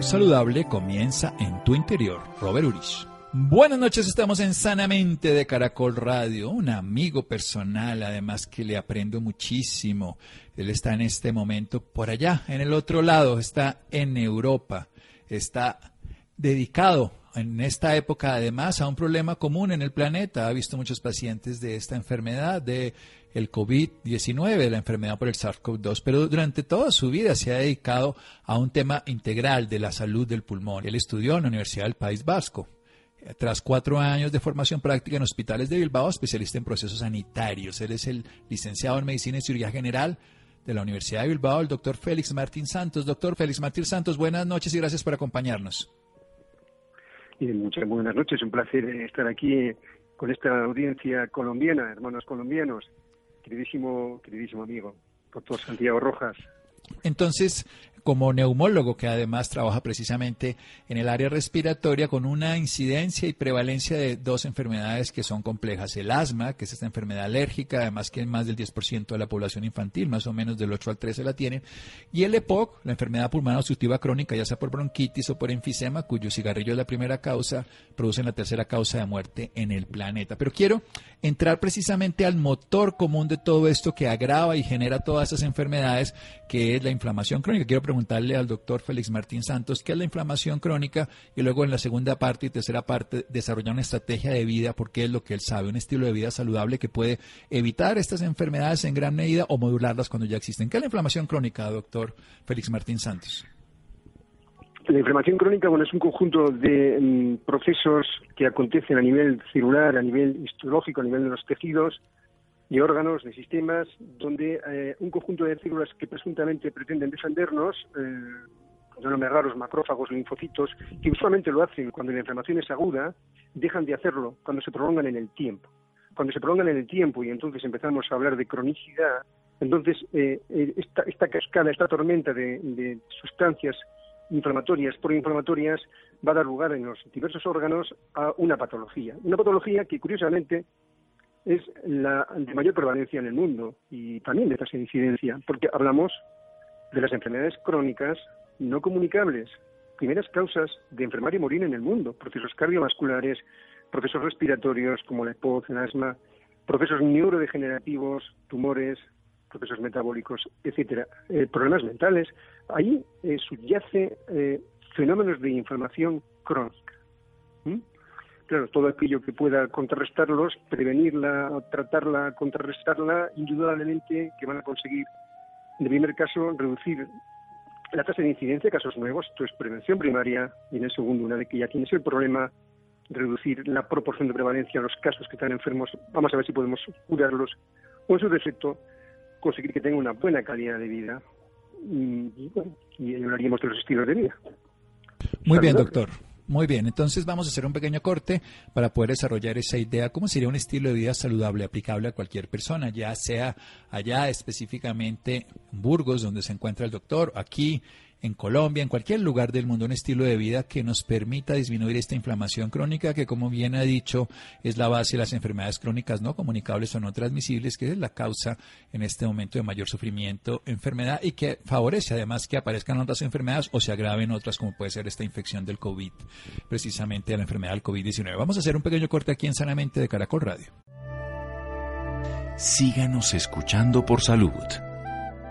Saludable comienza en tu interior. Robert Urich. Buenas noches, estamos en Sanamente de Caracol Radio, un amigo personal, además que le aprendo muchísimo. Él está en este momento por allá, en el otro lado, está en Europa, está dedicado en esta época además a un problema común en el planeta. Ha visto muchos pacientes de esta enfermedad, de el COVID-19, de la enfermedad por el SARS-CoV-2, pero durante toda su vida se ha dedicado a un tema integral de la salud del pulmón. Él estudió en la Universidad del País Vasco. Tras cuatro años de formación práctica en hospitales de Bilbao, especialista en procesos sanitarios. Él es el licenciado en Medicina y Cirugía General de la Universidad de Bilbao, el doctor Félix Martín Santos. Doctor Félix Martín Santos, buenas noches y gracias por acompañarnos. muchas buenas noches, un placer estar aquí con esta audiencia colombiana, hermanos colombianos, queridísimo, queridísimo amigo, doctor Santiago Rojas. Entonces, como neumólogo que además trabaja precisamente en el área respiratoria con una incidencia y prevalencia de dos enfermedades que son complejas. El asma, que es esta enfermedad alérgica, además que más del 10% de la población infantil, más o menos del 8 al 13 la tiene, y el EPOC, la enfermedad pulmonar obstructiva crónica, ya sea por bronquitis o por enfisema, cuyo cigarrillo es la primera causa, producen la tercera causa de muerte en el planeta. Pero quiero entrar precisamente al motor común de todo esto que agrava y genera todas esas enfermedades, que es la inflamación crónica. Quiero preguntarle al doctor Félix Martín Santos qué es la inflamación crónica y luego en la segunda parte y tercera parte desarrollar una estrategia de vida porque es lo que él sabe, un estilo de vida saludable que puede evitar estas enfermedades en gran medida o modularlas cuando ya existen. ¿Qué es la inflamación crónica, doctor Félix Martín Santos? La inflamación crónica bueno, es un conjunto de mm, procesos que acontecen a nivel celular, a nivel histológico, a nivel de los tejidos, de órganos, de sistemas, donde eh, un conjunto de células que presuntamente pretenden defendernos, eh, nombres raros, macrófagos, linfocitos, que usualmente lo hacen cuando la inflamación es aguda, dejan de hacerlo cuando se prolongan en el tiempo. Cuando se prolongan en el tiempo y entonces empezamos a hablar de cronicidad, entonces eh, eh esta, esta, cascada, esta tormenta de, de sustancias inflamatorias, proinflamatorias, va a dar lugar en los diversos órganos a una patología. Una patología que, curiosamente, es la de mayor prevalencia en el mundo y también de tasa de incidencia, porque hablamos de las enfermedades crónicas no comunicables, primeras causas de enfermar y morir en el mundo, procesos cardiovasculares, procesos respiratorios como la EPOC, el asma, procesos neurodegenerativos, tumores, procesos metabólicos, etcétera, eh, problemas mentales. Ahí eh, subyace eh, fenómenos de inflamación crónica claro, todo aquello que pueda contrarrestarlos, prevenirla, tratarla, contrarrestarla, indudablemente que van a conseguir, en el primer caso, reducir la tasa de incidencia de casos nuevos, esto es prevención primaria, y en el segundo, una vez que ya tienes el problema, reducir la proporción de prevalencia a los casos que están enfermos, vamos a ver si podemos curarlos, o en su defecto, conseguir que tengan una buena calidad de vida y, y, bueno, y hablaríamos de los estilos de vida. Muy bien, doctor. Muy bien, entonces vamos a hacer un pequeño corte para poder desarrollar esa idea, cómo sería un estilo de vida saludable aplicable a cualquier persona, ya sea allá específicamente en Burgos, donde se encuentra el doctor, aquí en Colombia, en cualquier lugar del mundo, un estilo de vida que nos permita disminuir esta inflamación crónica que, como bien ha dicho, es la base de las enfermedades crónicas no comunicables o no transmisibles, que es la causa en este momento de mayor sufrimiento, enfermedad y que favorece además que aparezcan otras enfermedades o se agraven otras, como puede ser esta infección del COVID, precisamente la enfermedad del COVID-19. Vamos a hacer un pequeño corte aquí en Sanamente de Caracol Radio. Síganos escuchando por salud.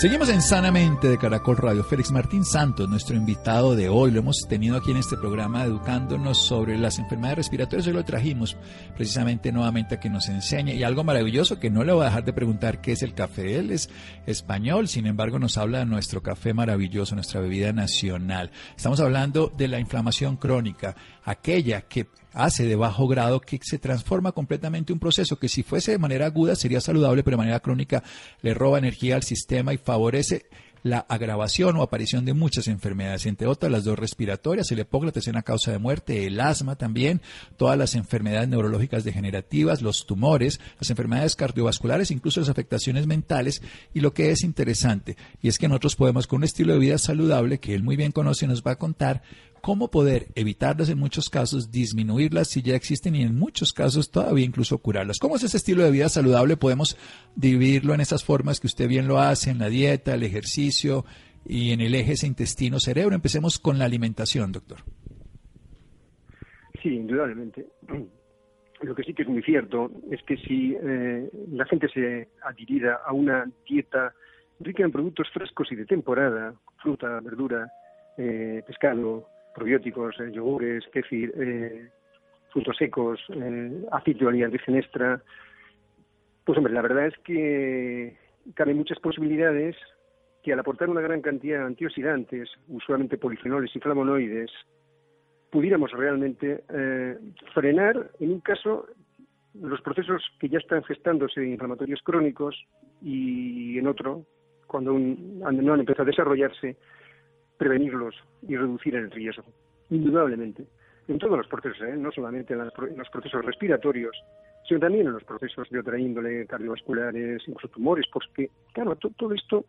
Seguimos en Sanamente de Caracol Radio. Félix Martín Santos, nuestro invitado de hoy, lo hemos tenido aquí en este programa educándonos sobre las enfermedades respiratorias. Hoy lo trajimos precisamente nuevamente a que nos enseñe. Y algo maravilloso que no le voy a dejar de preguntar qué es el café. Él es español, sin embargo nos habla de nuestro café maravilloso, nuestra bebida nacional. Estamos hablando de la inflamación crónica, aquella que hace de bajo grado que se transforma completamente un proceso que si fuese de manera aguda sería saludable, pero de manera crónica le roba energía al sistema y favorece la agravación o aparición de muchas enfermedades, entre otras las dos respiratorias, el hipócrates es una causa de muerte, el asma también, todas las enfermedades neurológicas degenerativas, los tumores, las enfermedades cardiovasculares, incluso las afectaciones mentales. Y lo que es interesante, y es que nosotros podemos con un estilo de vida saludable, que él muy bien conoce, nos va a contar, cómo poder evitarlas en muchos casos, disminuirlas si ya existen y en muchos casos todavía incluso curarlas. ¿Cómo es ese estilo de vida saludable? Podemos dividirlo en esas formas que usted bien lo hace, en la dieta, el ejercicio y en el eje intestino-cerebro. Empecemos con la alimentación, doctor. Sí, indudablemente. Lo que sí que es muy cierto es que si eh, la gente se adhirida a una dieta rica en productos frescos y de temporada, fruta, verdura, eh, pescado, probióticos, eh, yogures, kefir, eh, frutos secos, eh, aceite de oliva extra. Pues hombre, la verdad es que caben muchas posibilidades que al aportar una gran cantidad de antioxidantes, usualmente polifenoles y flavonoides, pudiéramos realmente eh, frenar, en un caso, los procesos que ya están gestándose inflamatorios crónicos y en otro, cuando no han empezado a desarrollarse, prevenirlos y reducir el riesgo, indudablemente, en todos los procesos, ¿eh? no solamente en, los procesos respiratorios, sino también en los procesos de otra índole, cardiovasculares, incluso tumores, porque, claro, todo esto,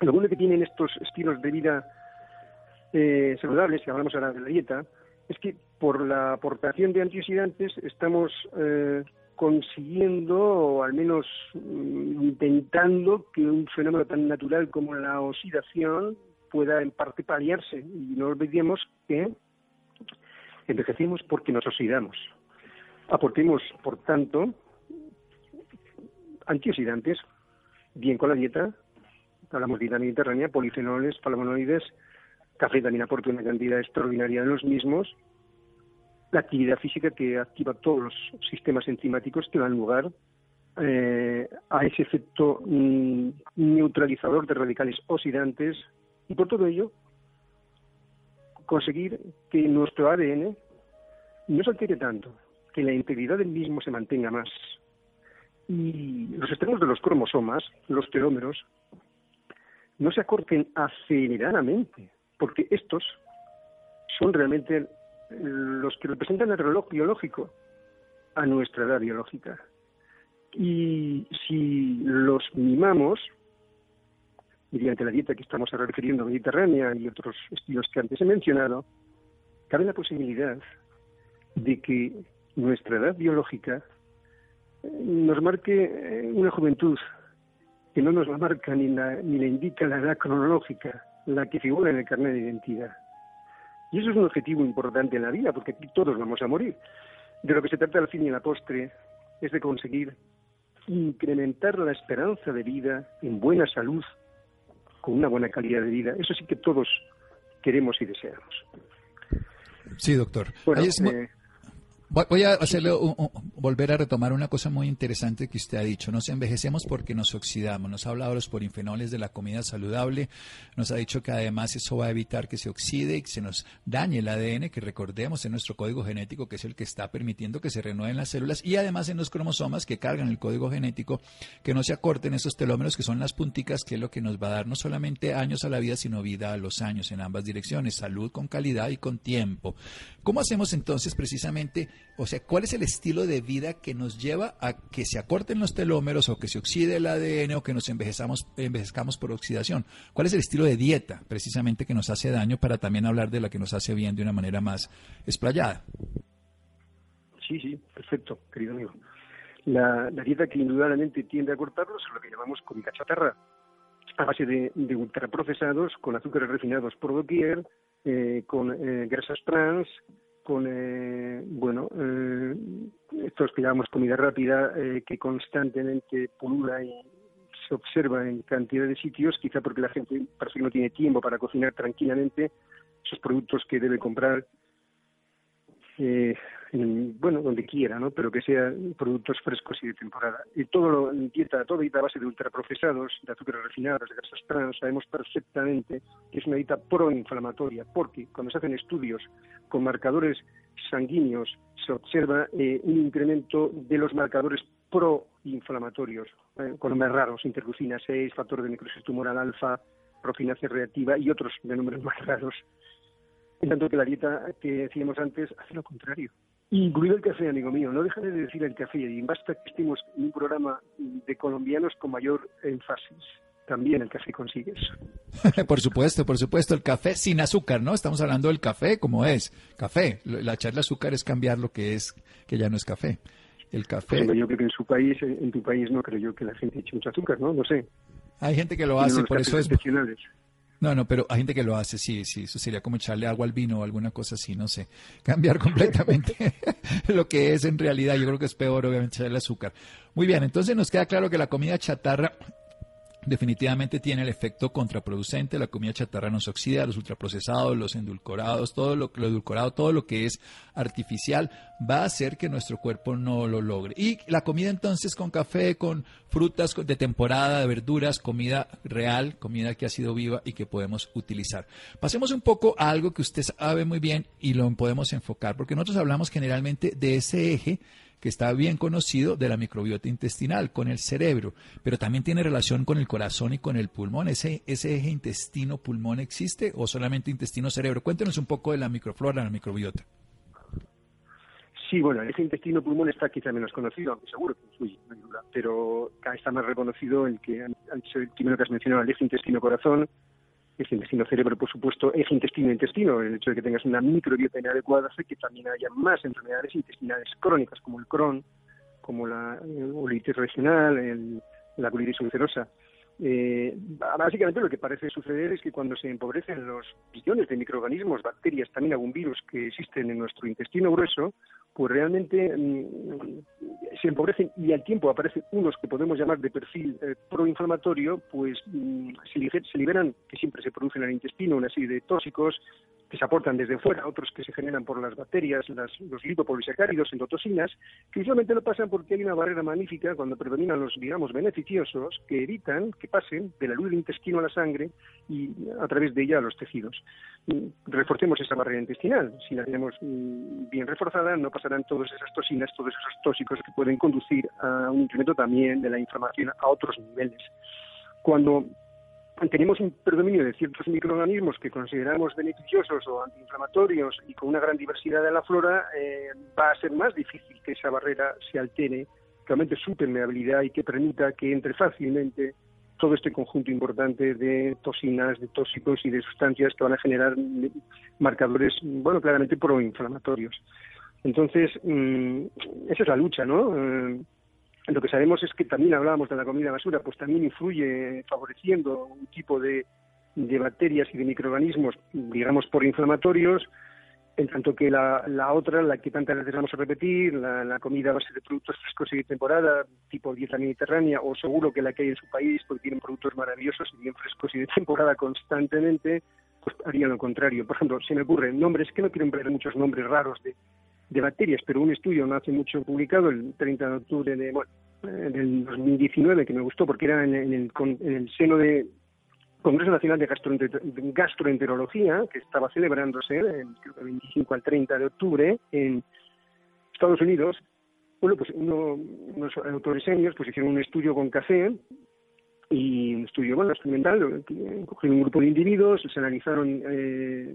lo bueno que tienen estos estilos de vida eh, saludables, que hablamos ahora de la dieta, es que por la aportación de antioxidantes estamos eh, consiguiendo, o al menos mm, intentando, que un fenómeno tan natural como la oxidación pueda en parte paliarse. Y no olvidemos que envejecemos porque nos oxidamos. Aportemos, por tanto, antioxidantes, bien con la dieta, hablamos de dieta mediterránea, polifenoles, flavonoides, café también aporta una cantidad extraordinaria de los mismos, la actividad física que activa todos los sistemas enzimáticos que dan lugar eh, a ese efecto mm, neutralizador de radicales oxidantes y por todo ello, conseguir que nuestro ADN no se altere tanto, que la integridad del mismo se mantenga más. Y los extremos de los cromosomas, los telómeros, no se acorten aceleradamente, porque estos son realmente los que representan el reloj biológico a nuestra edad biológica. Y si los mimamos, mediante la dieta que estamos ahora refiriendo, mediterránea y otros estilos que antes he mencionado, cabe la posibilidad de que nuestra edad biológica eh, nos marque eh, una juventud que no nos la marca ni la, ni la indica la edad cronológica, la que figura en el carnet de identidad. Y eso es un objetivo importante en la vida, porque todos vamos a morir. De lo que se trata al fin y a la postre es de conseguir incrementar la esperanza de vida en buena salud con una buena calidad de vida. Eso sí que todos queremos y deseamos. Sí, doctor. Eh, Voy a hacerle volver a retomar una cosa muy interesante que usted ha dicho. Nos envejecemos porque nos oxidamos. Nos ha hablado de los porinfenoles de la comida saludable. Nos ha dicho que además eso va a evitar que se oxide y que se nos dañe el ADN, que recordemos en nuestro código genético, que es el que está permitiendo que se renueven las células, y además en los cromosomas que cargan el código genético, que no se acorten esos telómeros, que son las punticas, que es lo que nos va a dar no solamente años a la vida, sino vida a los años en ambas direcciones. Salud con calidad y con tiempo. ¿Cómo hacemos entonces precisamente? O sea, ¿cuál es el estilo de vida que nos lleva a que se acorten los telómeros o que se oxide el ADN o que nos envejezamos, envejezcamos por oxidación? ¿Cuál es el estilo de dieta precisamente que nos hace daño para también hablar de la que nos hace bien de una manera más explayada? Sí, sí, perfecto, querido amigo. La, dieta que indudablemente tiende a cortarlos es lo que llamamos comida chatarra, a base de, de ultraprocesados, con azúcares refinados por doquier, eh, con eh, grasas trans, con, eh, bueno, estos que llamamos comida rápida, que constantemente pulula y se observa en cantidad de sitios, quizá porque la gente parece que no tiene tiempo para cocinar tranquilamente esos productos que debe comprar eh, bueno, donde quiera, ¿no? Pero que sean productos frescos y de temporada. Y todo lo, dieta, toda dieta a base de ultraprocesados, de azúcares refinados, de grasas trans, sabemos perfectamente que es una dieta proinflamatoria, porque cuando se hacen estudios con marcadores sanguíneos se observa eh, un incremento de los marcadores proinflamatorios, eh, con nombres raros, interleucina 6, factor de necrosis tumoral alfa, profinase reactiva y otros de nombres más raros. En tanto que la dieta que decíamos antes hace lo contrario. Incluido el café, amigo mío. No dejaré de decir el café. Y basta que estemos en un programa de colombianos con mayor énfasis. También el café consigue eso. por supuesto, por supuesto. El café sin azúcar, ¿no? Estamos hablando del café como es. Café. La echarle azúcar es cambiar lo que es, que ya no es café. El café. yo creo que en su país, en tu país, no creo yo que la gente eche mucho azúcar, ¿no? No sé. Hay gente que lo hace, por eso es. No, no, pero hay gente que lo hace, sí, sí, eso sería como echarle agua al vino o alguna cosa así, no sé. Cambiar completamente lo que es en realidad, yo creo que es peor, obviamente, echarle azúcar. Muy bien, entonces nos queda claro que la comida chatarra definitivamente tiene el efecto contraproducente. La comida chatarra nos oxida, los ultraprocesados, los endulcorados, todo lo, lo todo lo que es artificial va a hacer que nuestro cuerpo no lo logre. Y la comida entonces con café, con frutas de temporada, de verduras, comida real, comida que ha sido viva y que podemos utilizar. Pasemos un poco a algo que usted sabe muy bien y lo podemos enfocar, porque nosotros hablamos generalmente de ese eje que está bien conocido de la microbiota intestinal, con el cerebro, pero también tiene relación con el corazón y con el pulmón. ¿Ese, ese eje intestino-pulmón existe o solamente intestino-cerebro? Cuéntenos un poco de la microflora, la microbiota. Sí, bueno, el eje intestino-pulmón está quizá menos conocido, seguro que influye, no hay duda, pero está más reconocido el que, el primero que has mencionado, el eje intestino-corazón, eje intestino-cerebro, por supuesto, eje intestino-intestino. El hecho de que tengas una microbiota inadecuada hace que también haya más enfermedades intestinales crónicas, como el Crohn, como la colitis regional, la colitis ulcerosa. Eh, básicamente lo que parece suceder es que cuando se empobrecen los billones de microorganismos, bacterias, también algún virus que existen en nuestro intestino grueso, pues realmente mm, se empobrecen y al tiempo aparecen unos que podemos llamar de perfil eh, proinflamatorio, pues mm, se, liberan, que siempre se producen en el intestino, una serie de tóxicos que se aportan desde fuera, otros que se generan por las bacterias, los lipopolisacáridos, endotocinas, que usualmente lo pasan porque hay una barrera magnífica cuando predominan los, digamos, beneficiosos que evitan que pasen de la luz del intestino a la sangre y a través de ella a los tejidos. Mm, reforcemos esa barrera intestinal. Si la tenemos bien reforzada, no pasarán todas esas toxinas, todos esos tóxicos que pueden conducir a un incremento también de la inflamación a otros niveles. Cuando tenemos un predominio de ciertos microorganismos que consideramos beneficiosos o antiinflamatorios y con una gran diversidad de la flora, eh, va a ser más difícil que esa barrera se altere, que aumente su permeabilidad y que permita que entre fácilmente todo este conjunto importante de toxinas, de tóxicos y de sustancias que van a generar marcadores, bueno, claramente proinflamatorios. Entonces, mm, esa es la lucha, ¿no? Eh, lo que sabemos es que también hablábamos de la comida basura, pues también influye favoreciendo un tipo de, de bacterias y de microorganismos, digamos, por inflamatorios, en tanto que la, la otra, la que tantas veces vamos a repetir, la, comida a base de productos frescos y de temporada, tipo dieta mediterránea, o seguro que la que hay en su país, porque tienen productos maravillosos y bien frescos y de temporada constantemente, pues haría lo contrario. Por ejemplo, se me ocurren nombres, que no quiero emplear muchos nombres raros de, de bacterias, pero un estudio no hace mucho publicado, el 30 de octubre de, bueno, del 2019, que me gustó porque era en, el, en el seno de Congreso Nacional de Gastroenterología, que estaba celebrándose el 25 al 30 de octubre en Estados Unidos. Bueno, pues uno, unos autores pues hicieron un estudio con café y un estudio bueno experimental cogieron un grupo de individuos se analizaron eh,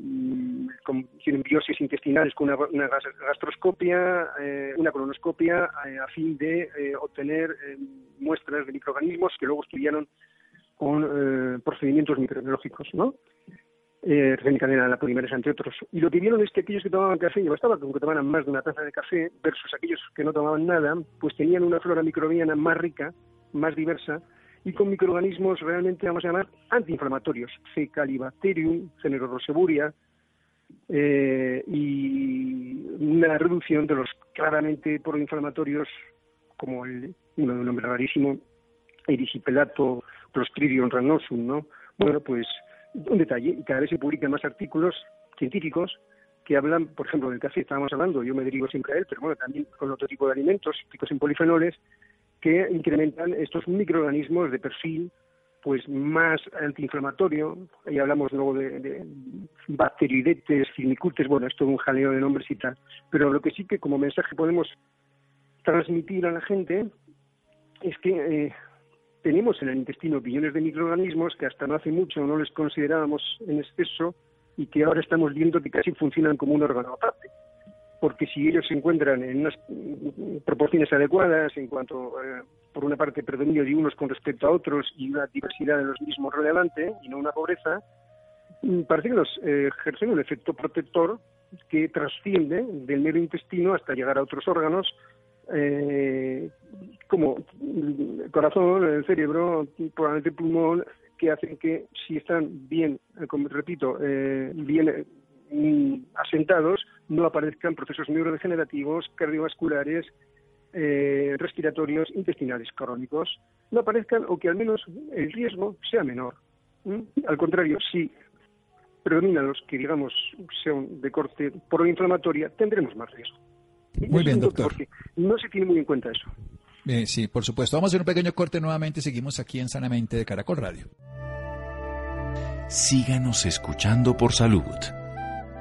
con, hicieron intestinales con una, una gastroscopia eh, una colonoscopia eh, a fin de eh, obtener muestras de microorganismos que luego estudiaron con procedimientos microbiológicos no eh, cadena la polimerasa, entre otros. Y lo que vieron es que aquellos que tomaban café, y bastaba con que tomaran más de una taza de café, versus aquellos que no tomaban nada, pues tenían una flora microbiana más rica, más diversa, y con microorganismos realmente, vamos a llamar, antiinflamatorios, Fecalibacterium, género Roseburia, eh, y una reducción de los claramente proinflamatorios, como el, uno de un nombre rarísimo, erisipelato clostridium ranosum, ¿no? Bueno, pues un detalle, y cada vez se publican más artículos científicos que hablan, por ejemplo, del café estábamos hablando, yo me derivo siempre a él, pero bueno, también con otro tipo de alimentos ricos en polifenoles, que incrementan estos microorganismos de perfil pues más antiinflamatorio, ahí hablamos luego de, de bacteridetes, bueno, esto es un jaleo de nombres y tal, pero lo que sí que como mensaje podemos transmitir a la gente es que eh, tenemos en el intestino billones de microorganismos que hasta no hace mucho no les considerábamos en exceso y que ahora estamos viendo que casi funcionan como un órgano aparte porque si ellos se encuentran en unas proporciones adecuadas en cuanto, eh, por una parte, predominio de unos con respecto a otros y una diversidad de los mismos relevante y no una pobreza, mm, parece que nos eh, ejercen un efecto protector que trasciende del mero intestino hasta llegar a otros órganos eh, como el corazón, el cerebro, probablemente el pulmón, que hacen que si están bien, como repito, bien asentados, no aparezcan procesos neurodegenerativos, cardiovasculares, eh, respiratorios, intestinales crónicos, no aparezcan o que al menos el riesgo sea menor. Al contrario, si predominan los que, digamos, sean de corte proinflamatoria, tendremos más riesgo. Muy bien, doctor. Porque no se tiene muy en cuenta eso. sí, por supuesto. Vamos a hacer un pequeño corte nuevamente. Seguimos aquí en Sanamente de Caracol Radio. Síganos escuchando por salud.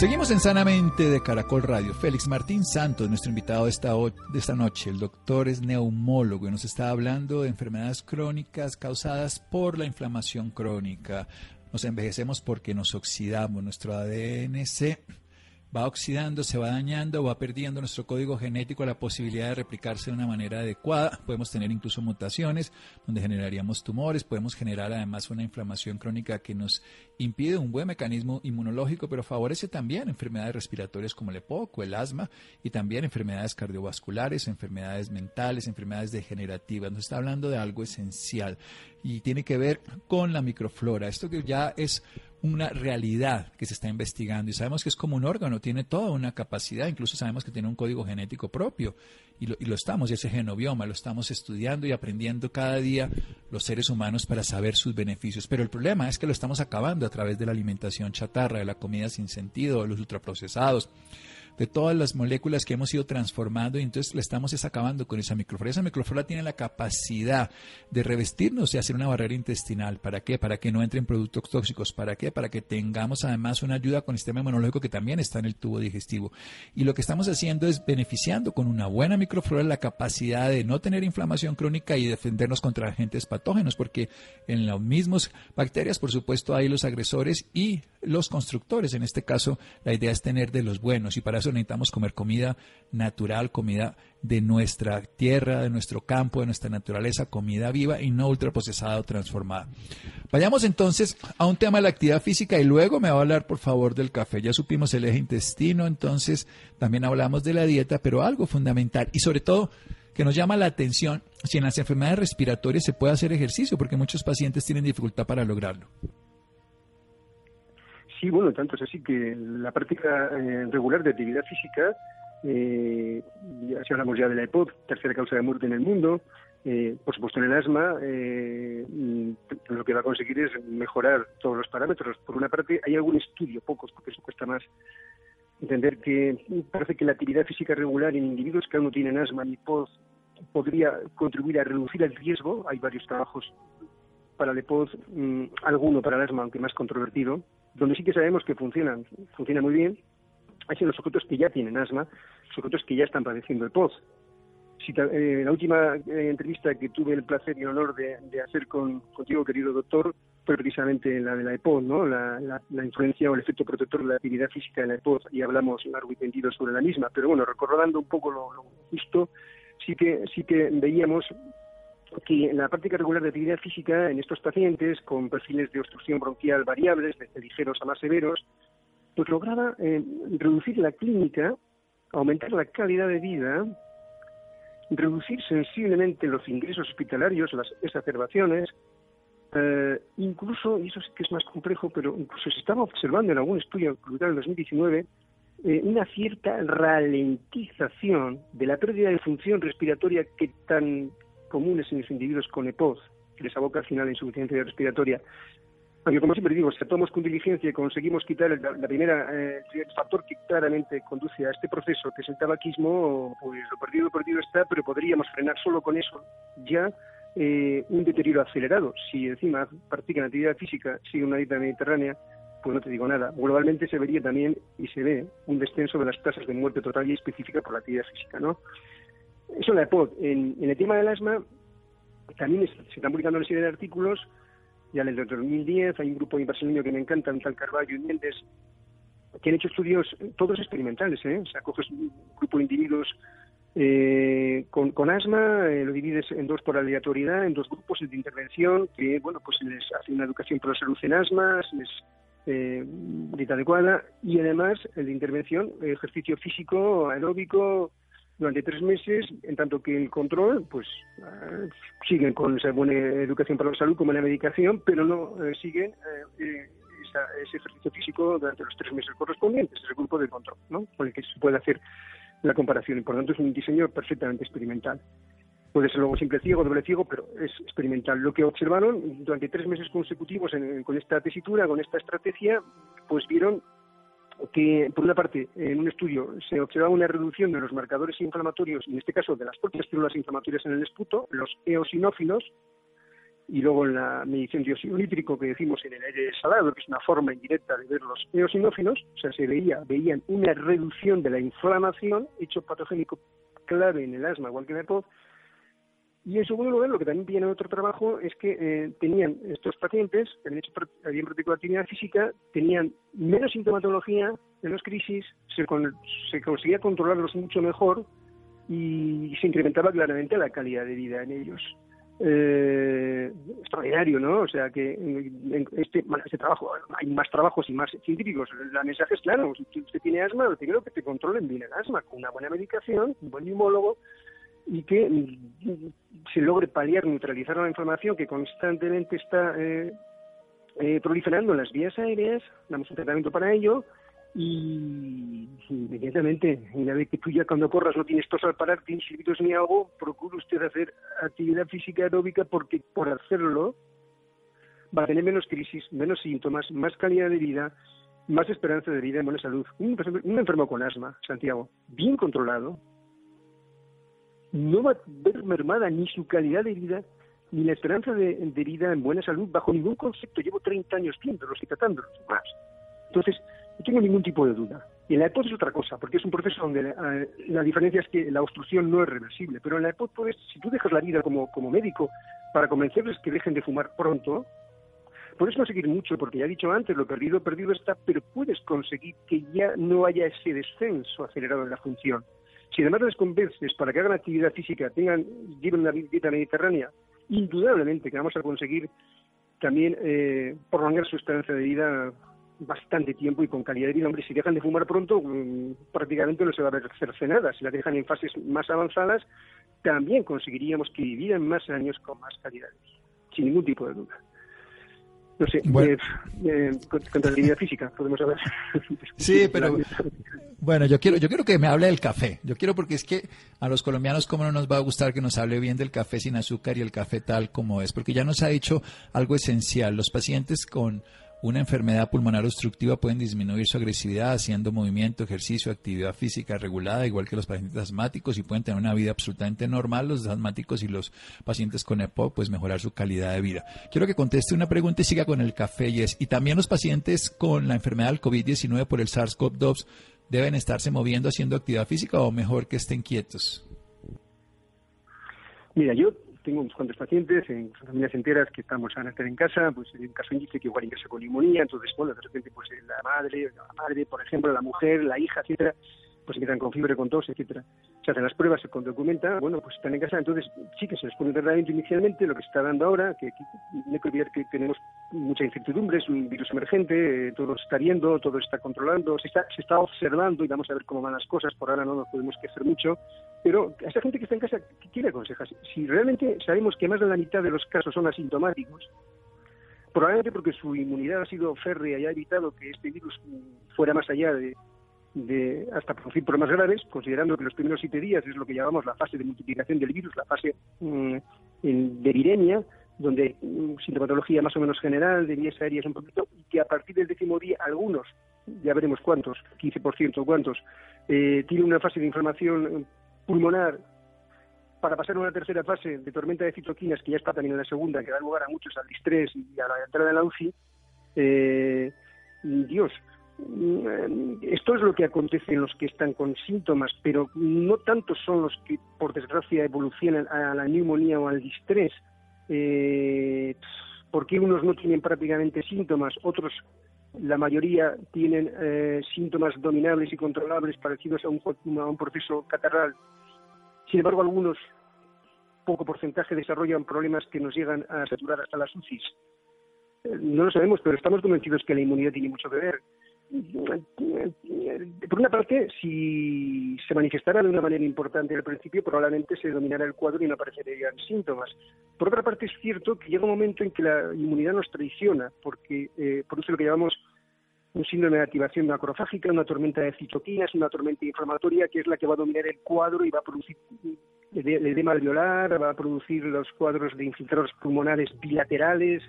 Seguimos en Sanamente de Caracol Radio. Félix Martín Santos, nuestro invitado de esta, de esta noche. El doctor es neumólogo y nos está hablando de enfermedades crónicas causadas por la inflamación crónica. Nos envejecemos porque nos oxidamos. Nuestro ADN se va oxidando, se va dañando, va perdiendo nuestro código genético la posibilidad de replicarse de una manera adecuada. Podemos tener incluso mutaciones donde generaríamos tumores, podemos generar además una inflamación crónica que nos impide un buen mecanismo inmunológico, pero favorece también enfermedades respiratorias como el EPOC el asma y también enfermedades cardiovasculares, enfermedades mentales, enfermedades degenerativas. Nos está hablando de algo esencial y tiene que ver con la microflora. Esto que ya es una realidad que se está investigando y sabemos que es como un órgano, tiene toda una capacidad, incluso sabemos que tiene un código genético propio y lo, y lo estamos, ese genobioma, lo estamos estudiando y aprendiendo cada día los seres humanos para saber sus beneficios. Pero el problema es que lo estamos acabando a través de la alimentación chatarra, de la comida sin sentido, de los ultraprocesados de todas las moléculas que hemos ido transformando y entonces le estamos acabando con esa microflora. Esa microflora tiene la capacidad de revestirnos y hacer una barrera intestinal. ¿Para qué? Para que no entren productos tóxicos. ¿Para qué? Para que tengamos además una ayuda con el sistema inmunológico que también está en el tubo digestivo. Y lo que estamos haciendo es beneficiando con una buena microflora la capacidad de no tener inflamación crónica y defendernos contra agentes patógenos, porque en los mismos bacterias, por supuesto, hay los agresores y los constructores. En este caso, la idea es tener de los buenos y para eso necesitamos comer comida natural, comida de nuestra tierra, de nuestro campo, de nuestra naturaleza, comida viva y no ultraprocesada o transformada. Vayamos entonces a un tema de la actividad física y luego me va a hablar por favor del café. Ya supimos el eje intestino, entonces también hablamos de la dieta, pero algo fundamental y sobre todo que nos llama la atención si en las enfermedades respiratorias se puede hacer ejercicio, porque muchos pacientes tienen dificultad para lograrlo. Sí, bueno, tanto es así que la práctica eh, regular de actividad física, eh, si hablamos ya de la EPOD, tercera causa de muerte en el mundo, eh, por supuesto en el asma, eh, lo que va a conseguir es mejorar todos los parámetros. Por una parte, hay algún estudio, pocos, porque eso cuesta más, entender que parece que la actividad física regular en individuos que aún no tienen asma ni POD podría contribuir a reducir el riesgo. Hay varios trabajos para el EPOD, mm, alguno para el asma, aunque más controvertido, donde sí que sabemos que funcionan, funciona muy bien, hay los sujetos que ya tienen asma, sujetos que ya están padeciendo el POZ. Si, eh, la última eh, entrevista que tuve el placer y el honor de, hacer con, contigo, querido doctor, fue precisamente la de la EPOD, ¿no? La, influencia o el efecto protector de la actividad física de la EPOD, y hablamos largo y tendido sobre la misma. Pero bueno, recordando un poco lo, lo justo, sí que, sí que veíamos que la práctica regular de actividad física en estos pacientes con perfiles de obstrucción bronquial variables, desde ligeros a más severos, pues lograba eh, reducir la clínica aumentar la calidad de vida, reducir sensiblemente los ingresos hospitalarios, las exacerbaciones, eh, incluso, y eso sí que es más complejo, pero incluso se estaba observando en algún estudio publicado en 2019, eh, una cierta ralentización de la pérdida de función respiratoria que tan común es en los individuos con EPOZ, que les aboca al final la insuficiencia respiratoria. Aunque, como siempre digo, si actuamos con diligencia y conseguimos quitar la, primera, eh, el factor que claramente conduce a este proceso, que es el tabaquismo, pues lo perdido, perdido está, pero podríamos frenar solo con eso ya eh, un deterioro acelerado. Si encima practican actividad física, sigue una dieta mediterránea, pues no te digo nada. Globalmente se vería también y se ve un descenso de las tasas de muerte total y específica por la actividad física, ¿no? Eso la EPOD. En, en el tema del asma, también se están publicando una serie de artículos, ya en el 2010 hay un grupo de brasileño que me encanta, un tal Carvalho y Méndez, que han hecho estudios todos experimentales, ¿eh? O sea, coges un grupo de individuos eh, con, con, asma eh, lo divides en dos por aleatoriedad, en dos grupos de intervención que, bueno, pues les hace una educación por la salud en asma, les eh, dieta adecuada y además el de intervención, ejercicio físico, aeróbico, durante tres meses, en tanto que el control, pues ah, siguen con esa buena educación para la salud como la medicación, pero no siguen ese ejercicio físico durante los tres meses correspondientes, es el grupo de control, ¿no? Con el que se puede hacer la comparación y por lo tanto es un diseño perfectamente experimental. Puede ser luego simple ciego, doble ciego, pero es experimental. Lo que observaron durante tres meses consecutivos con esta tesitura, con esta estrategia, pues vieron que, por una parte, en un estudio se observaba una reducción de los marcadores inflamatorios, en este caso de las propias células inflamatorias en el esputo, los eosinófilos, y luego en la medición de nítrico que decimos en el aire salado, que es una forma indirecta de ver los eosinófilos, o sea, se veía, veían una reducción de la inflamación, hecho patogénico clave en el asma, igual que en el POD, y en segundo lugar, lo que también viene en otro trabajo es que eh, tenían estos pacientes, que habían hecho habían practicado actividad física, tenían menos sintomatología, menos crisis, se, se conseguía controlarlos mucho mejor y se incrementaba claramente la calidad de vida en ellos eh, extraordinario, ¿no? O sea que en este, este trabajo, hay más trabajos y más científicos. La mensaje es claro, si usted tiene asma, lo primero que te controlen bien el asma, con una buena medicación, un buen neumólogo, y que mm, se logre paliar, neutralizar la inflamación que constantemente está eh, eh, proliferando en las vías aéreas, damos un tratamiento para ello, y inmediatamente, una vez que tú ya cuando corras no tienes tos al parar, tienes gritos ni algo, procura usted hacer actividad física aeróbica porque por hacerlo va a tener menos crisis, menos síntomas, más calidad de vida, más esperanza de vida en buena salud. Un, enfermo con asma, Santiago, bien controlado, no va a ver mermada ni su calidad de vida ni la esperanza de, de vida en buena salud bajo ningún concepto. Llevo 30 años viéndolos y tratándolos más. Entonces, no tengo ningún tipo de duda. Y en la EPOD es otra cosa, porque es un proceso donde la, diferencia es que la obstrucción no es reversible. Pero en la EPOD puedes, si tú dejas la vida como, como médico para convencerles que dejen de fumar pronto, puedes conseguir mucho, porque ya he dicho antes, lo perdido, perdido está, pero puedes conseguir que ya no haya ese descenso acelerado en la función. Si además les convences para que hagan actividad física, tengan, lleven una dieta mediterránea, indudablemente que vamos a conseguir también eh, prolongar su esperanza de vida bastante tiempo y con calidad de vida. Hombre, si dejan de fumar pronto, mm, prácticamente no se va a ver nada. Si la dejan en fases más avanzadas, también conseguiríamos que vivieran más años con más calidad, sin ningún tipo de duda. No sé, bueno. eh, eh, física, podemos hablar. Sí, pero bueno, yo quiero, yo quiero que me hable del café. Yo quiero porque es que a los colombianos cómo no nos va a gustar que nos hable bien del café sin azúcar y el café tal como es, porque ya nos ha dicho algo esencial. Los pacientes con una enfermedad pulmonar obstructiva pueden disminuir su agresividad haciendo movimiento, ejercicio, actividad física regulada, igual que los pacientes asmáticos, y pueden tener una vida absolutamente normal. Los asmáticos y los pacientes con EPOC, pues mejorar su calidad de vida. Quiero que conteste una pregunta y siga con el café, y es, y también los pacientes con la enfermedad del COVID-19 por el SARS-CoV-2 deben estarse moviendo haciendo actividad física o mejor que estén quietos. Mira, yo tengo unos pacientes, en familias enteras que estamos a nacer en casa, pues en un caso índice que igual ingresa con neumonía, entonces, bueno, de repente, pues la madre, la madre, por ejemplo, la mujer, la hija, etcétera, pues empiezan con fiebre, con tos, etcétera. Se hacen las pruebas, se documenta, bueno, pues están en casa, entonces sí que se les pone tratamiento inicialmente, lo que se está dando ahora, que, no hay que olvidar que tenemos mucha incertidumbre, es un virus emergente, eh, todo se está viendo, todo se está controlando, se está, se está observando y vamos a ver cómo van las cosas. Por ahora no nos podemos quejar mucho, pero a esa gente que está en casa, ¿qué le aconsejas? Si realmente sabemos que más de la mitad de los casos son asintomáticos, probablemente porque su inmunidad ha sido férrea y ha evitado que este virus fuera más allá de, de hasta producir problemas graves, considerando que los primeros siete días es lo que llamamos la fase de multiplicación del virus, la fase mm, de viremia, donde mm, sintomatología más o menos general, de vías aéreas un poquito, y que a partir del décimo día algunos, ya veremos cuántos, 15% cuántos, eh, tienen una fase de inflamación pulmonar. Para pasar a una tercera fase de tormenta de citoquinas, que ya está también en la segunda, que da lugar a muchos al distrés y a la entrada de la UCI, eh, Dios, esto es lo que acontece en los que están con síntomas, pero no tanto son los que, por desgracia, evolucionan a la neumonía o al distrés, eh, porque unos no tienen prácticamente síntomas, otros, la mayoría, tienen eh, síntomas dominables y controlables parecidos a un, a un proceso catarral. Sin embargo, algunos, poco porcentaje, desarrollan problemas que nos llegan a saturar hasta las UCIs. Eh, no lo sabemos, pero estamos convencidos que la inmunidad tiene mucho que ver por una parte, si se manifestara de una manera importante al principio, probablemente se dominara el cuadro y no aparecerían síntomas. Por otra parte, es cierto que llega un momento en que la inmunidad nos traiciona, porque eh, produce lo que llamamos un síndrome de activación macrofágica, una tormenta de citoquinas, una tormenta inflamatoria, que es la que va a dominar el cuadro y va a producir el edema alveolar, va a producir los cuadros de infiltrados pulmonares bilaterales,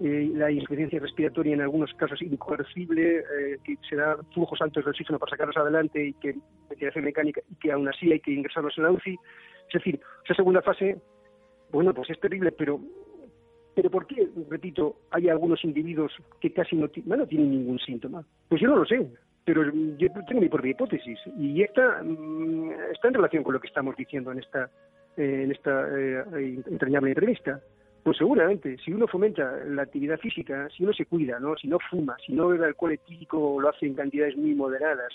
eh, la insuficiencia respiratoria en algunos casos incoercible, eh, que se da flujos altos de oxígeno para sacarlos adelante y que ventilación mecánica y que aún así hay que ingresarlos en la UCI. Es decir, esa segunda fase, bueno, pues es terrible, pero pero ¿por qué, repito, hay algunos individuos que casi no, no tienen ningún síntoma? Pues yo no lo sé, pero yo tengo mi propia hipótesis y esta mm, está en relación con lo que estamos diciendo en esta eh, en esta entrañable entrevista. Pues seguramente, si uno fomenta la actividad física, si uno se cuida, ¿no? si no fuma, si no bebe alcohol etílico o lo hace en cantidades muy moderadas,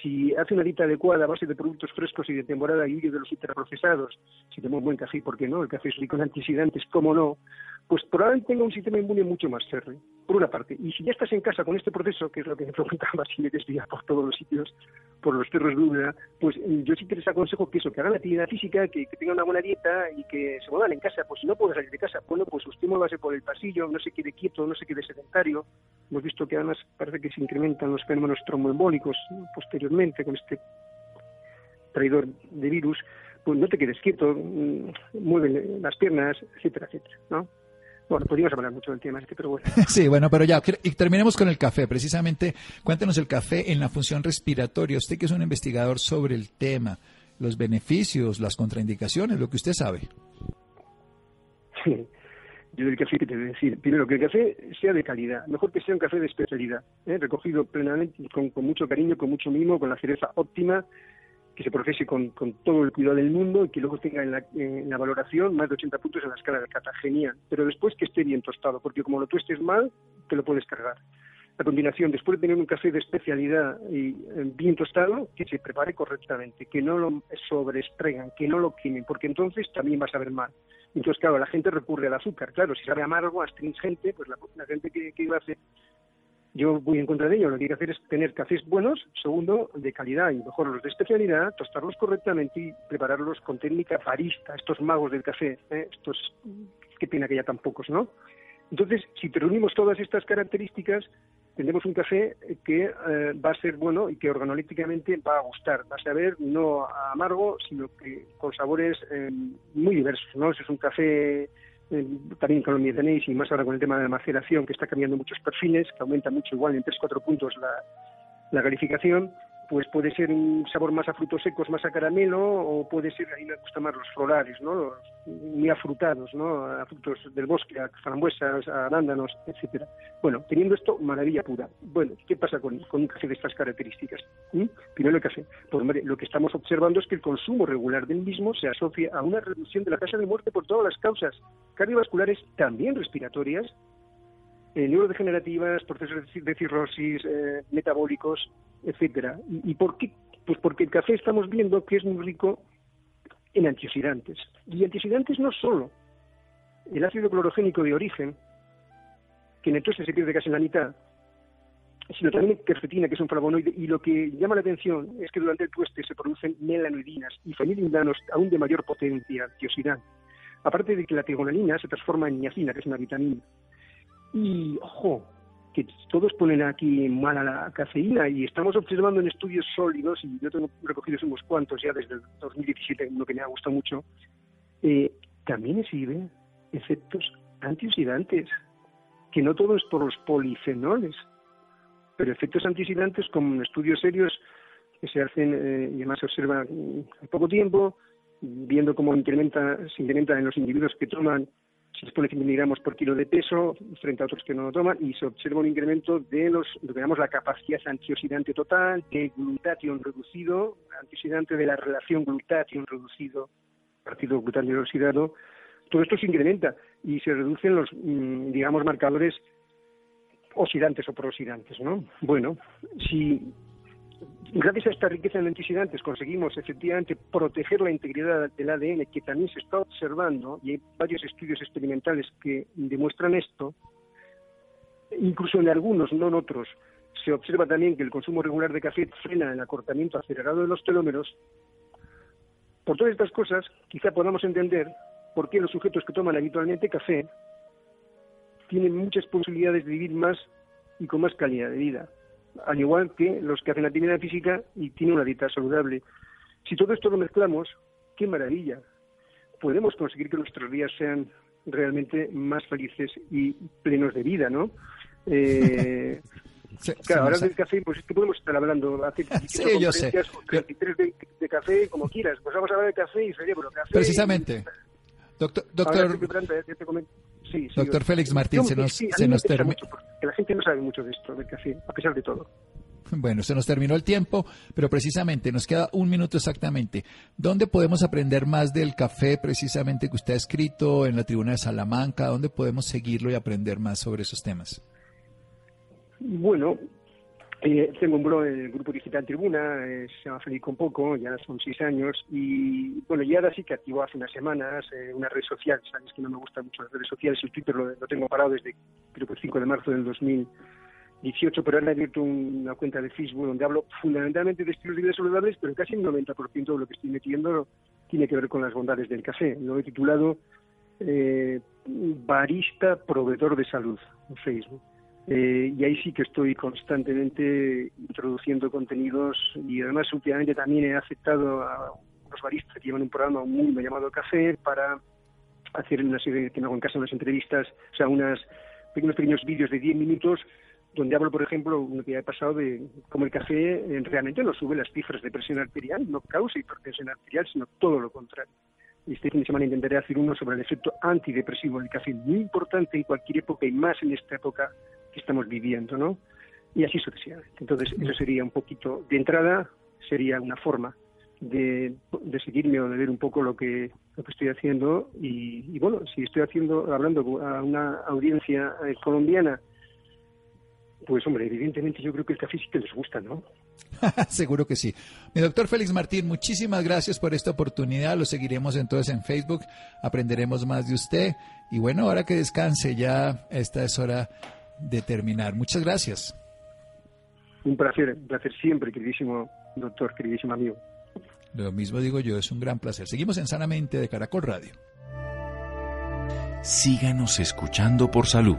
si hace una dieta adecuada a base de productos frescos y de temporada y huye de los ultraprocesados, si tenemos buen café, ¿por qué no? El café es rico en antioxidantes, ¿cómo no? Pues probablemente tenga un sistema inmune mucho más férreo, por una parte. Y si ya estás en casa con este proceso, que es lo que me preguntaba si me desvía por todos los sitios, por los perros de húmeda, pues mm, yo sí que les aconsejo que eso, que hagan actividad física, que, que tengan una buena dieta y que se muevan en casa. Pues si no puede salir de casa, bueno, pues usted muévase por el pasillo, no se quede quieto, no se quede sedentario. Hemos visto que además parece que se incrementan los fenómenos tromboembólicos posteriormente con este traidor de virus. Pues no te quedes quieto, mm, mueve las piernas, etcétera, etcétera, ¿no? Bueno, podríamos hablar mucho del tema este, pero bueno. sí, bueno, pero ya, y terminemos con el café. Precisamente, cuéntenos el café en la función respiratoria. Usted que es un investigador sobre el tema, los beneficios, las contraindicaciones, lo que usted sabe. Sí. Yo del café, ¿qué te voy a decir? Primero, que el café sea de calidad. Mejor que sea un café de especialidad. ¿eh? Recogido plenamente, con, con mucho cariño, con mucho mimo, con la cereza óptima que se procese con, con, todo el cuidado del mundo y que luego tenga en la, la, valoración más de 80 puntos en la escala de cata. Genial. Pero después que esté bien tostado, porque como lo tuestes mal, te lo puedes cargar. A continuación, después de tener un café de especialidad y eh, bien tostado, que se prepare correctamente, que no lo sobreestregan, que no lo quemen, porque entonces también va a saber mal. Entonces, claro, la gente recurre al azúcar. Claro, si sabe amargo, astringente, pues la, la gente que, que iba a hacer yo voy en contra de ello. Lo que hay que hacer es tener cafés buenos, segundo, de calidad y mejor los de especialidad, tostarlos correctamente y prepararlos con técnica farista, estos magos del café, ¿eh? estos, qué pena que ya tan pocos, ¿no? Entonces, si reunimos todas estas características, tendremos un café que eh, va a ser bueno y que organolípticamente va a gustar, va a saber no amargo, sino que con sabores eh, muy diversos, ¿no? es un café también con lo tenéis y más ahora con el tema de la maceración que está cambiando muchos perfiles, que aumenta mucho igual en 3-4 puntos la, la calificación pues puede ser un sabor más a frutos secos, más a caramelo, o puede ser, a mí me gustan más los florales, ¿no? Los muy afrutados, ¿no? A frutos del bosque, a frambuesas, a arándanos, etcétera. Bueno, teniendo esto, maravilla pura. Bueno, ¿qué pasa con, con un café de estas características? ¿Mm? Primero el café. Pues, lo que estamos observando es que el consumo regular del mismo se asocia a una reducción de la tasa de muerte por todas las causas cardiovasculares, también respiratorias, eh, neurodegenerativas, procesos de cirrosis, eh, metabólicos, etcétera. ¿Y, por qué? Pues porque el café estamos viendo que es muy rico en antioxidantes. Y antioxidantes no solo el ácido clorogénico de origen, que en el tueste se pierde casi en la mitad, sino también quercetina, que es un flavonoide, y lo que llama la atención es que durante el tueste se producen melanoidinas y fenilindanos aún de mayor potencia, antioxidante. Aparte de que la trigonalina se transforma en niacina, que es una vitamina. Y, ojo, que todos ponen aquí mala la cafeína y estamos observando en estudios sólidos, y yo tengo recogidos unos cuantos ya desde el 2017, uno que me ha gustado mucho, eh, también exhibe efectos antioxidantes, que no todo es por los polifenoles, pero efectos antioxidantes como estudios serios que se hacen eh, y además se observan en poco tiempo, viendo cómo incrementa, se incrementa en los individuos que toman se pone 100 miligramos por kilo de peso frente a otros que no lo toman y se observa un incremento de los, lo que llamamos la capacidad antioxidante total, de glutatión reducido, antioxidante de la relación glutatión reducido, partido glutatión oxidado, todo esto se incrementa y se reducen los, mm, digamos, marcadores oxidantes o prooxidantes, ¿no? Bueno, si gracias a esta riqueza en antioxidantes conseguimos efectivamente proteger la integridad del ADN que también se está observando y hay varios estudios experimentales que demuestran esto, incluso en algunos, no en otros, se observa también que el consumo regular de café frena el acortamiento acelerado de los telómeros. Por todas estas cosas, quizá podamos entender por qué los sujetos que toman habitualmente café tienen muchas posibilidades de vivir más y con más calidad de vida al igual que los que hacen actividad física y tienen una dieta saludable. Si todo esto lo mezclamos, qué maravilla. Podemos conseguir que nuestros días sean realmente más felices y plenos de vida, ¿no? Eh, claro, ahora del café, pues es que podemos estar hablando, hace sí, yo sé. de, de, café, como quieras. Pues vamos a hablar de café y cerebro. Café Precisamente. Doctor, doctor, doctor Félix Martín, se nos, se nos terminó. La gente no sabe mucho de esto, del café, a pesar de todo. Bueno, se nos terminó el tiempo, pero precisamente nos queda un minuto exactamente. ¿Dónde podemos aprender más del café precisamente que usted ha escrito en la tribuna de Salamanca? ¿Dónde podemos seguirlo y aprender más sobre esos temas? Bueno, eh, tengo un blog en el grupo digital Tribuna, eh, se llama Feliz con Poco, ya son seis años, y bueno, ya ahora sí que activo hace unas semanas eh, una red social, sabes que no me gustan mucho las redes sociales, el Twitter lo, tengo parado desde creo que el 5 de marzo del 2018, pero ahora he abierto una cuenta de Facebook donde hablo fundamentalmente de estilos de vida saludables, pero casi el 90% de lo que estoy metiendo tiene que ver con las bondades del café. Lo he titulado eh, Barista Proveedor de Salud en Facebook. Eh, y ahí sí que estoy constantemente introduciendo contenidos y además últimamente también he aceptado a los baristas que llevan un programa muy llamado Café para hacer una serie que me hago en casa unas entrevistas, o sea, unas pequeños pequeños vídeos de 10 minutos donde hablo, por ejemplo, uno que ha pasado de cómo el café eh, realmente no sube las cifras de presión arterial, no causa hipertensión arterial, sino todo lo contrario. Y este fin de semana intentaré hacer uno sobre el efecto antidepresivo del café, muy importante en cualquier época y más en esta época que estamos viviendo, ¿no? Y así sucesivamente. Entonces, eso sería un poquito, de entrada, sería una forma de, de seguirme o de ver un poco lo que, lo que estoy haciendo. Y, bueno, si estoy haciendo, hablando a una audiencia eh, colombiana, pues hombre, evidentemente yo creo que el café sí que les gusta, ¿no? Seguro que sí. Mi doctor Félix Martín, muchísimas gracias por esta oportunidad. Lo seguiremos entonces en Facebook, aprenderemos más de usted. Y bueno, ahora que descanse, ya esta es hora de terminar. Muchas gracias. Un placer, un placer siempre, queridísimo doctor, queridísimo amigo. Lo mismo digo yo, es un gran placer. Seguimos en Sanamente de Caracol Radio. Síganos escuchando por salud.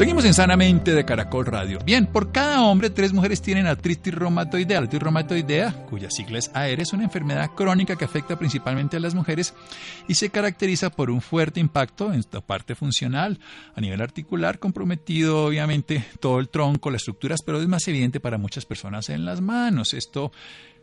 Seguimos en Sanamente de Caracol Radio. Bien, por cada hombre, tres mujeres tienen artritis reumatoidea. La artritis reumatoidea, cuya sigla es AR, es una enfermedad crónica que afecta principalmente a las mujeres y se caracteriza por un fuerte impacto en la parte funcional, a nivel articular, comprometido obviamente todo el tronco, las estructuras, pero es más evidente para muchas personas en las manos. Esto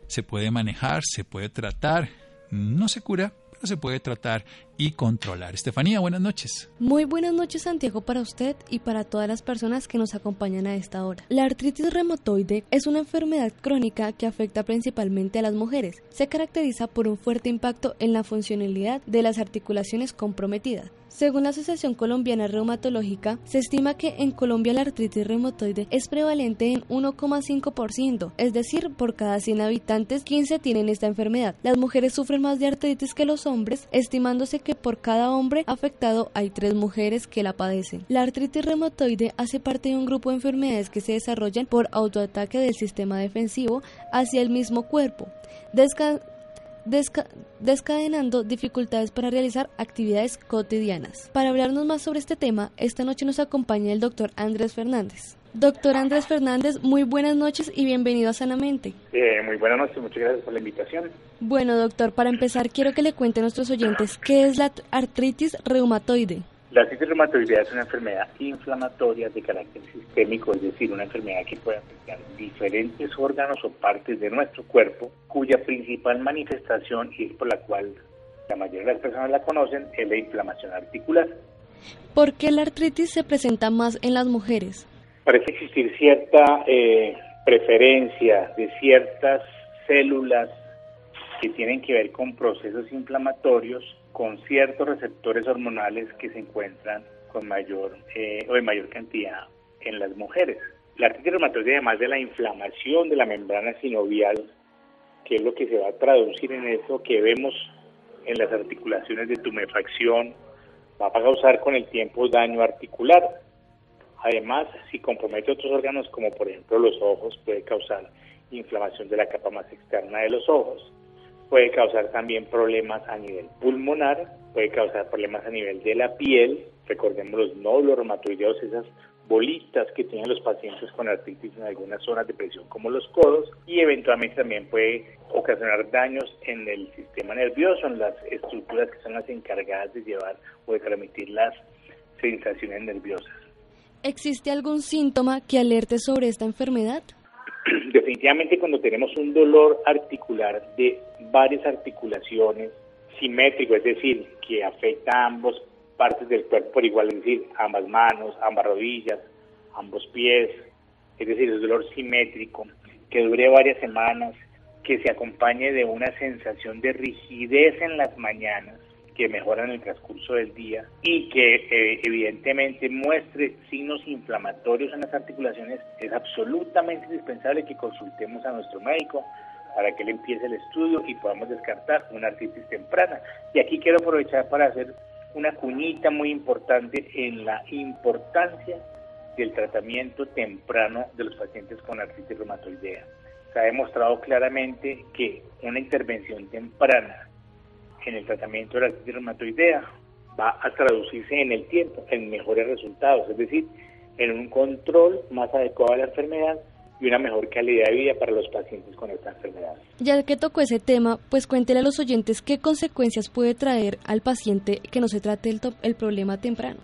se puede manejar, se puede tratar, no se cura, pero se puede tratar y controlar. Estefanía, buenas noches. Muy buenas noches, Santiago, para usted y para todas las personas que nos acompañan a esta hora. La artritis reumatoide es una enfermedad crónica que afecta principalmente a las mujeres. Se caracteriza por un fuerte impacto en la funcionalidad de las articulaciones comprometidas. Según la Asociación Colombiana Reumatológica, se estima que en Colombia la artritis reumatoide es prevalente en 1,5%, es decir, por cada 100 habitantes, 15 tienen esta enfermedad. Las mujeres sufren más de artritis que los hombres, estimándose que por cada hombre afectado hay 3 mujeres que la padecen. La artritis reumatoide hace parte de un grupo de enfermedades que se desarrollan por autoataque del sistema defensivo hacia el mismo cuerpo descadenando dificultades para realizar actividades cotidianas. Para hablarnos más sobre este tema, esta noche nos acompaña el doctor Andrés Fernández. Doctor Andrés Fernández, muy buenas noches y bienvenido a Sanamente. Eh, muy buenas noches, muchas gracias por la invitación. Bueno, doctor, para empezar quiero que le cuente a nuestros oyentes qué es la artritis reumatoide. La artritis reumatoidea es una enfermedad inflamatoria de carácter sistémico, es decir, una enfermedad que puede afectar diferentes órganos o partes de nuestro cuerpo, cuya principal manifestación, y es por la cual la mayoría de las personas la conocen, es la inflamación articular. ¿Por qué la artritis se presenta más en las mujeres? Parece existir cierta eh, preferencia de ciertas células que tienen que ver con procesos inflamatorios con ciertos receptores hormonales que se encuentran con mayor eh, o en mayor cantidad en las mujeres. La artritis reumatoide, además de la inflamación de la membrana sinovial, que es lo que se va a traducir en eso que vemos en las articulaciones de tumefacción, va a causar con el tiempo daño articular. Además, si compromete otros órganos, como por ejemplo los ojos, puede causar inflamación de la capa más externa de los ojos puede causar también problemas a nivel pulmonar, puede causar problemas a nivel de la piel, recordemos los nódulos reumatoideos, esas bolitas que tienen los pacientes con artritis en algunas zonas de presión como los codos y eventualmente también puede ocasionar daños en el sistema nervioso, en las estructuras que son las encargadas de llevar o de transmitir las sensaciones nerviosas. ¿Existe algún síntoma que alerte sobre esta enfermedad? definitivamente cuando tenemos un dolor articular de varias articulaciones simétrico, es decir, que afecta a ambas partes del cuerpo por igual, es decir, ambas manos, ambas rodillas, ambos pies, es decir, el dolor simétrico, que dure varias semanas, que se acompañe de una sensación de rigidez en las mañanas, que mejoran en el transcurso del día y que eh, evidentemente muestre signos inflamatorios en las articulaciones, es absolutamente indispensable que consultemos a nuestro médico para que él empiece el estudio y podamos descartar una artritis temprana. Y aquí quiero aprovechar para hacer una cuñita muy importante en la importancia del tratamiento temprano de los pacientes con artritis reumatoidea. Se ha demostrado claramente que una intervención temprana en el tratamiento de la artritis reumatoidea va a traducirse en el tiempo en mejores resultados, es decir, en un control más adecuado de la enfermedad y una mejor calidad de vida para los pacientes con esta enfermedad. Ya que tocó ese tema, pues cuéntele a los oyentes qué consecuencias puede traer al paciente que no se trate el, el problema temprano.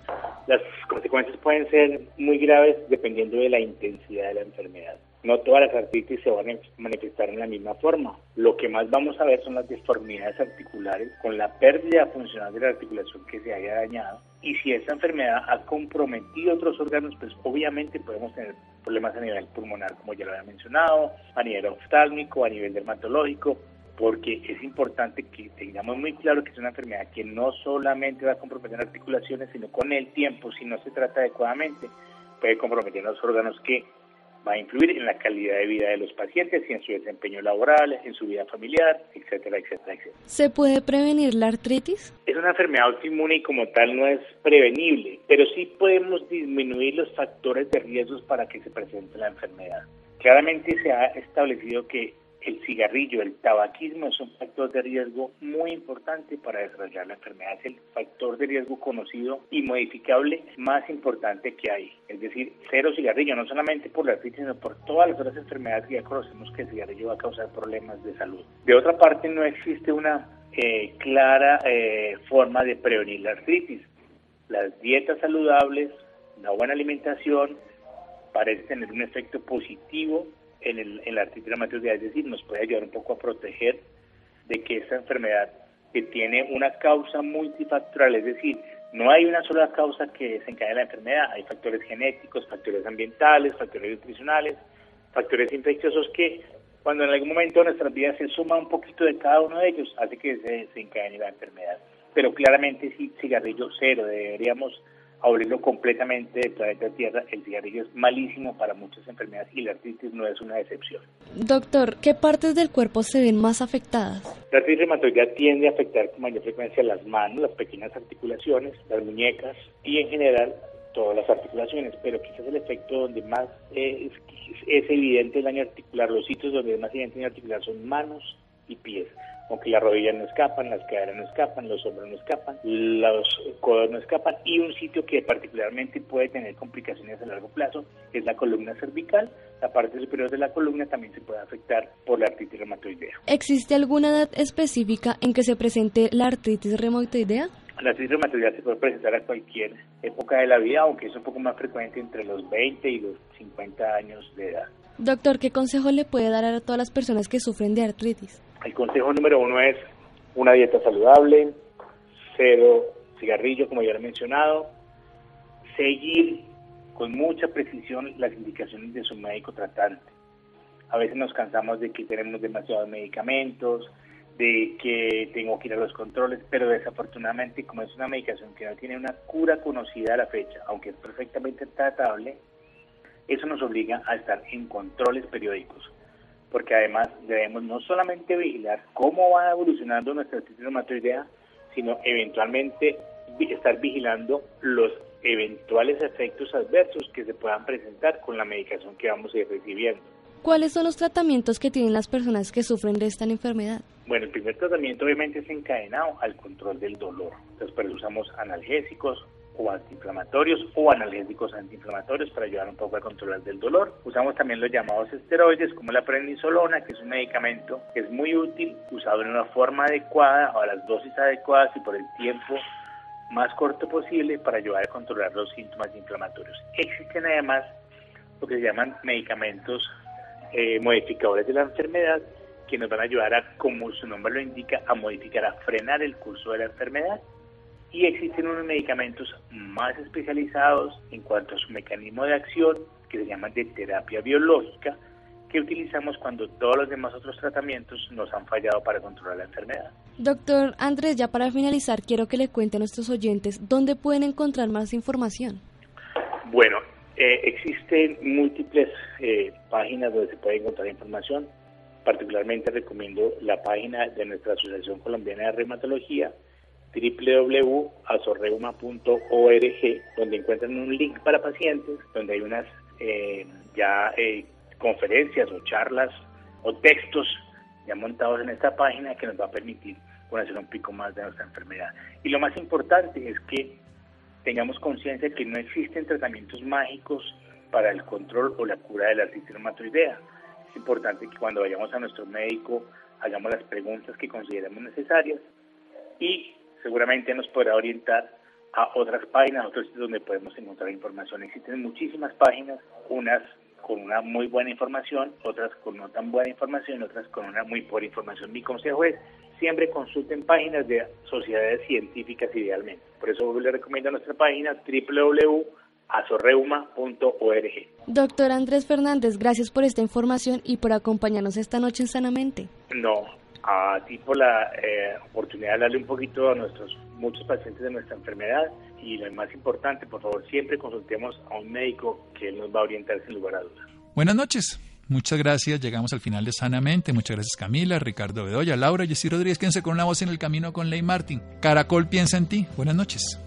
Las consecuencias pueden ser muy graves dependiendo de la intensidad de la enfermedad. No todas las artritis se van a manifestar en la misma forma. Lo que más vamos a ver son las deformidades articulares con la pérdida funcional de la articulación que se haya dañado. Y si esta enfermedad ha comprometido otros órganos, pues obviamente podemos tener problemas a nivel pulmonar, como ya lo había mencionado, a nivel oftálmico, a nivel dermatológico, porque es importante que tengamos muy claro que es una enfermedad que no solamente va a comprometer articulaciones, sino con el tiempo, si no se trata adecuadamente, puede comprometer los órganos que va a influir en la calidad de vida de los pacientes y en su desempeño laboral, en su vida familiar, etcétera, etcétera, etcétera. ¿Se puede prevenir la artritis? Es una enfermedad autoinmune y como tal no es prevenible, pero sí podemos disminuir los factores de riesgos para que se presente la enfermedad. Claramente se ha establecido que el cigarrillo, el tabaquismo es un factor de riesgo muy importante para desarrollar la enfermedad. Es el factor de riesgo conocido y modificable más importante que hay. Es decir, cero cigarrillo, no solamente por la artritis, sino por todas las otras enfermedades que ya conocemos que el cigarrillo va a causar problemas de salud. De otra parte, no existe una eh, clara eh, forma de prevenir la artritis. Las dietas saludables, la buena alimentación, parece tener un efecto positivo en, el, en la artritis reumatoidea, es decir, nos puede ayudar un poco a proteger de que esta enfermedad que tiene una causa multifactorial, es decir, no hay una sola causa que desencadene la enfermedad, hay factores genéticos, factores ambientales, factores nutricionales, factores infecciosos que cuando en algún momento de nuestras vidas se suma un poquito de cada uno de ellos, hace que se desencadene la enfermedad. Pero claramente si cigarrillo cero, deberíamos abrirlo completamente del planeta Tierra. El cigarrillo es malísimo para muchas enfermedades y la artritis no es una excepción. Doctor, ¿qué partes del cuerpo se ven más afectadas? La artritis reumatoidea tiende a afectar con mayor frecuencia las manos, las pequeñas articulaciones, las muñecas y en general todas las articulaciones, pero quizás el efecto donde más es, es evidente el daño articular, los sitios donde es más evidente el daño articular son manos y pies aunque las rodillas no escapan, las caderas no escapan, los hombros no escapan, los codos no escapan y un sitio que particularmente puede tener complicaciones a largo plazo es la columna cervical. La parte superior de la columna también se puede afectar por la artritis reumatoidea. ¿Existe alguna edad específica en que se presente la artritis reumatoidea? La artritis reumatoidea se puede presentar a cualquier época de la vida, aunque es un poco más frecuente entre los 20 y los 50 años de edad. Doctor, ¿qué consejo le puede dar a todas las personas que sufren de artritis? El consejo número uno es una dieta saludable, cero cigarrillo, como ya he mencionado, seguir con mucha precisión las indicaciones de su médico tratante. A veces nos cansamos de que tenemos demasiados medicamentos, de que tengo que ir a los controles, pero desafortunadamente como es una medicación que no tiene una cura conocida a la fecha, aunque es perfectamente tratable, eso nos obliga a estar en controles periódicos porque además debemos no solamente vigilar cómo va evolucionando nuestra artritis reumatoidea, sino eventualmente estar vigilando los eventuales efectos adversos que se puedan presentar con la medicación que vamos a ir recibiendo. ¿Cuáles son los tratamientos que tienen las personas que sufren de esta enfermedad? Bueno, el primer tratamiento obviamente es encadenado al control del dolor. Entonces, usamos analgésicos, o antiinflamatorios o analgésicos antiinflamatorios para ayudar un poco a controlar del dolor. Usamos también los llamados esteroides como la prednisolona, que es un medicamento que es muy útil, usado en una forma adecuada, a las dosis adecuadas y por el tiempo más corto posible para ayudar a controlar los síntomas inflamatorios. Existen además lo que se llaman medicamentos eh, modificadores de la enfermedad que nos van a ayudar a, como su nombre lo indica, a modificar, a frenar el curso de la enfermedad y existen unos medicamentos más especializados en cuanto a su mecanismo de acción que se llaman de terapia biológica que utilizamos cuando todos los demás otros tratamientos nos han fallado para controlar la enfermedad. Doctor Andrés, ya para finalizar, quiero que le cuente a nuestros oyentes dónde pueden encontrar más información. Bueno, eh, existen múltiples eh, páginas donde se puede encontrar información. Particularmente recomiendo la página de nuestra Asociación Colombiana de Reumatología, www.azorreuma.org, donde encuentran un link para pacientes, donde hay unas eh, ya eh, conferencias o charlas o textos ya montados en esta página que nos va a permitir conocer un pico más de nuestra enfermedad. Y lo más importante es que tengamos conciencia de que no existen tratamientos mágicos para el control o la cura de la artritis reumatoidea. Es importante que cuando vayamos a nuestro médico hagamos las preguntas que consideremos necesarias y seguramente nos podrá orientar a otras páginas, otros sitios donde podemos encontrar información. Existen muchísimas páginas, unas con una muy buena información, otras con no tan buena información, otras con una muy pobre información. Mi consejo es, siempre consulten páginas de sociedades científicas idealmente. Por eso le recomiendo nuestra página www.azorreuma.org. Doctor Andrés Fernández, gracias por esta información y por acompañarnos esta noche en Sanamente. No, a ti por la eh, oportunidad de darle un poquito a nuestros muchos pacientes de nuestra enfermedad y lo más importante, por favor, siempre consultemos a un médico que nos va a orientar sin lugar a dudas. Buenas noches. Muchas gracias. Llegamos al final de Sanamente. Muchas gracias Camila, Ricardo Bedoya, Laura, Jessy Rodríguez. Quédense con una voz en el camino con Ley Martin. Caracol piensa en ti. Buenas noches.